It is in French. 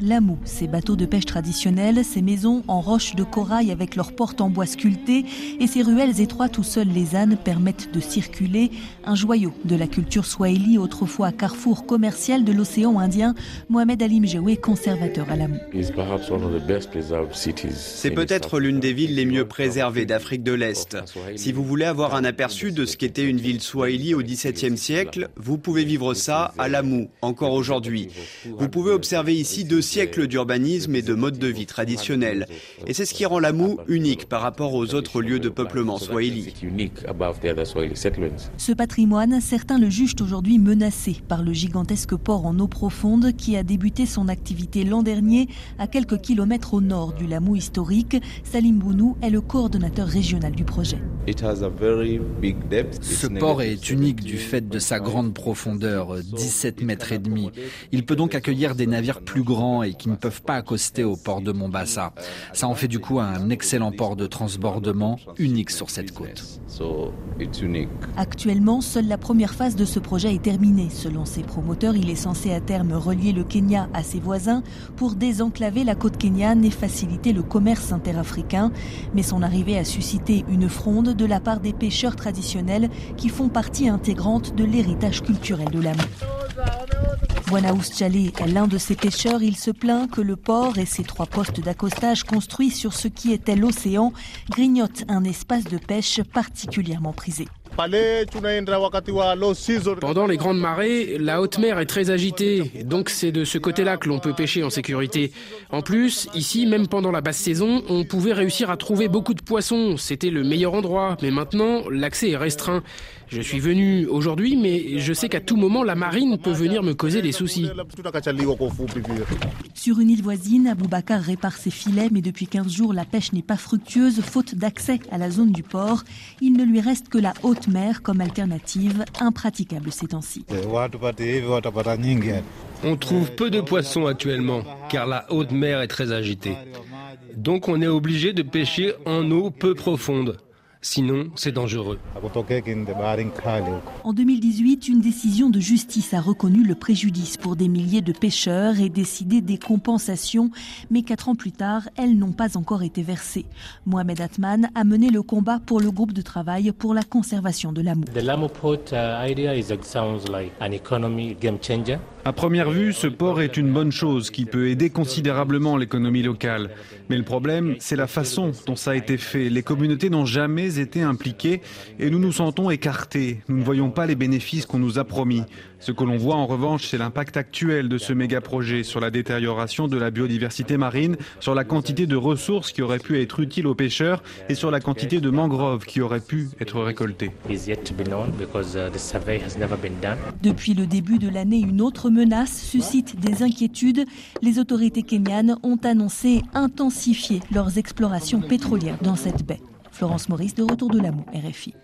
Lamu, ces bateaux de pêche traditionnels, ces maisons en roche de corail avec leurs portes en bois sculptées et ces ruelles étroites où seuls les ânes permettent de circuler, un joyau de la culture swahili, autrefois carrefour commercial de l'océan Indien, Mohamed Alim Jewe, conservateur à Lamu. C'est peut-être l'une des villes les mieux préservées d'Afrique de l'Est. Si vous voulez avoir un aperçu de ce qu'était une ville swahili au XVIIe siècle, vous pouvez vivre ça à Lamu, encore aujourd'hui. Vous pouvez observer ici deux siècles d'urbanisme et de mode de vie traditionnels. Et c'est ce qui rend Lamu unique par rapport aux autres lieux de peuplement swahili. Ce patrimoine, certains le jugent aujourd'hui menacé par le gigantesque port en eau profonde qui a débuté son activité l'an dernier à quelques kilomètres au nord du Lamu historique. Salim Bounou est le coordonnateur régional du projet. Ce port est unique du fait de sa grande profondeur, 17 mètres et demi. Il peut donc accueillir des navires plus grands et qui ne peuvent pas accoster au port de Mombasa. Ça en fait du coup un excellent port de transbordement unique sur cette côte. Actuellement, seule la première phase de ce projet est terminée. Selon ses promoteurs, il est censé à terme relier le Kenya à ses voisins pour désenclaver la côte kenyane et faciliter le commerce interafricain. Mais son arrivée a suscité une fronde de la part des pêcheurs traditionnels qui font partie intégrante de l'héritage culturel de l'âme. Wanaous Chale est l'un de ces pêcheurs. Il se plaint que le port et ses trois postes d'accostage construits sur ce qui était l'océan grignotent un espace de pêche particulièrement prisé. Pendant les grandes marées, la haute mer est très agitée, donc c'est de ce côté-là que l'on peut pêcher en sécurité. En plus, ici, même pendant la basse saison, on pouvait réussir à trouver beaucoup de poissons, c'était le meilleur endroit, mais maintenant, l'accès est restreint. Je suis venu aujourd'hui, mais je sais qu'à tout moment, la marine peut venir me causer des soucis. Sur une île voisine, Aboubacar répare ses filets, mais depuis 15 jours, la pêche n'est pas fructueuse, faute d'accès à la zone du port. Il ne lui reste que la haute mer comme alternative, impraticable ces temps-ci. On trouve peu de poissons actuellement, car la haute mer est très agitée. Donc on est obligé de pêcher en eau peu profonde. Sinon, c'est dangereux. En 2018, une décision de justice a reconnu le préjudice pour des milliers de pêcheurs et décidé des compensations, mais quatre ans plus tard, elles n'ont pas encore été versées. Mohamed Atman a mené le combat pour le groupe de travail pour la conservation de l'amour. À première vue, ce port est une bonne chose qui peut aider considérablement l'économie locale. Mais le problème, c'est la façon dont ça a été fait. Les communautés n'ont jamais été impliquées et nous nous sentons écartés. Nous ne voyons pas les bénéfices qu'on nous a promis. Ce que l'on voit en revanche, c'est l'impact actuel de ce méga projet sur la détérioration de la biodiversité marine, sur la quantité de ressources qui auraient pu être utiles aux pêcheurs et sur la quantité de mangroves qui auraient pu être récoltées. Depuis le début de l'année, une autre menace suscite des inquiétudes. Les autorités kenyanes ont annoncé intensifier leurs explorations pétrolières dans cette baie. Florence Maurice de retour de l'amour, RFI.